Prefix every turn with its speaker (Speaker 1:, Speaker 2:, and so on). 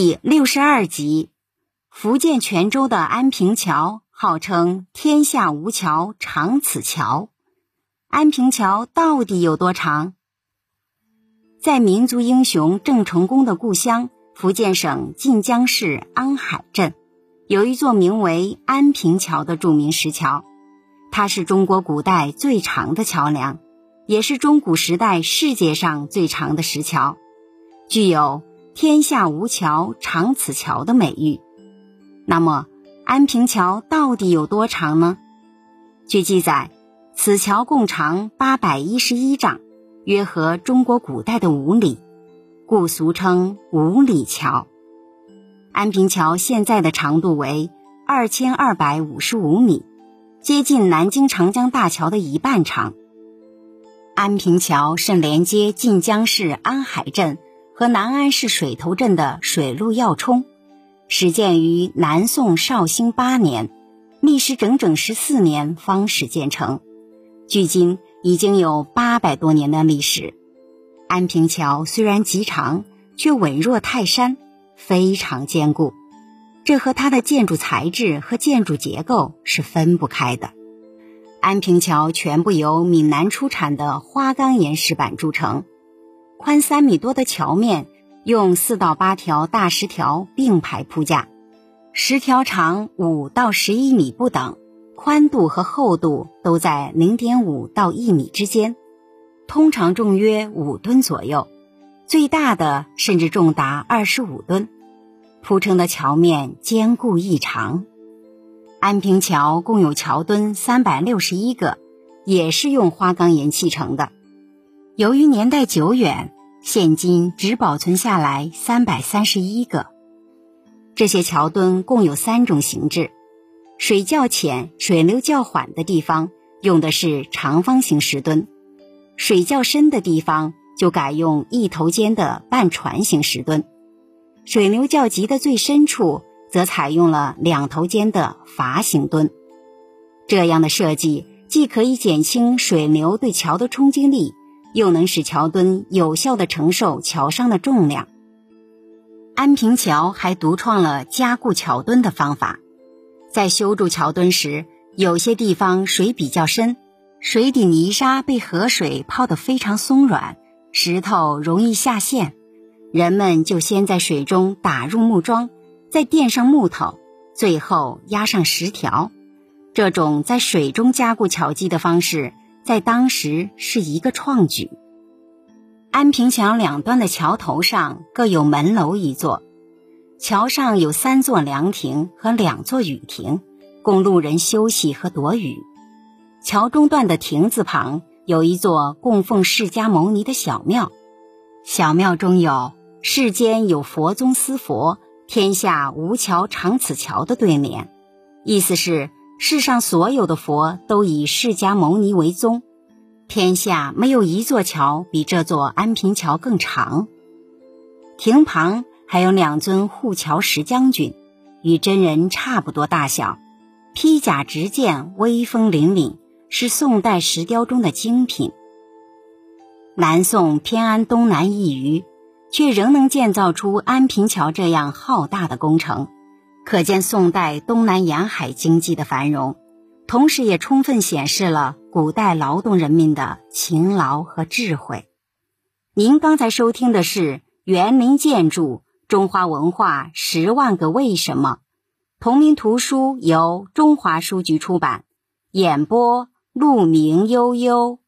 Speaker 1: 第六十二集，福建泉州的安平桥号称“天下无桥，长此桥”。安平桥到底有多长？在民族英雄郑成功的故乡福建省晋江市安海镇，有一座名为安平桥的著名石桥，它是中国古代最长的桥梁，也是中古时代世界上最长的石桥，具有。天下无桥，长此桥的美誉。那么，安平桥到底有多长呢？据记载，此桥共长八百一十一丈，约合中国古代的五里，故俗称五里桥。安平桥现在的长度为二千二百五十五米，接近南京长江大桥的一半长。安平桥是连接晋江市安海镇。和南安市水头镇的水路要冲，始建于南宋绍兴八年，历时整整十四年方始建成，距今已经有八百多年的历史。安平桥虽然极长，却稳若泰山，非常坚固，这和它的建筑材质和建筑结构是分不开的。安平桥全部由闽南出产的花岗岩石板筑成。宽三米多的桥面，用四到八条大石条并排铺架，石条长五到十一米不等，宽度和厚度都在零点五到一米之间，通常重约五吨左右，最大的甚至重达二十五吨。铺成的桥面坚固异常。安平桥共有桥墩三百六十一个，也是用花岗岩砌成的。由于年代久远，现今只保存下来三百三十一个。这些桥墩共有三种形制：水较浅、水流较缓的地方用的是长方形石墩；水较深的地方就改用一头尖的半船形石墩；水流较急的最深处则采用了两头尖的筏形墩。这样的设计既可以减轻水流对桥的冲击力。又能使桥墩有效地承受桥上的重量。安平桥还独创了加固桥墩的方法，在修筑桥墩时，有些地方水比较深，水底泥沙被河水泡得非常松软，石头容易下陷，人们就先在水中打入木桩，再垫上木头，最后压上石条。这种在水中加固桥基的方式。在当时是一个创举。安平桥两端的桥头上各有门楼一座，桥上有三座凉亭和两座雨亭，供路人休息和躲雨。桥中段的亭子旁有一座供奉释迦牟尼的小庙，小庙中有“世间有佛宗思佛，天下无桥长此桥”的对联，意思是。世上所有的佛都以释迦牟尼为宗，天下没有一座桥比这座安平桥更长。亭旁还有两尊护桥石将军，与真人差不多大小，披甲执剑，威风凛凛，是宋代石雕中的精品。南宋偏安东南一隅，却仍能建造出安平桥这样浩大的工程。可见宋代东南沿海经济的繁荣，同时也充分显示了古代劳动人民的勤劳和智慧。您刚才收听的是《园林建筑：中华文化十万个为什么》，同名图书由中华书局出版，演播陆明悠悠。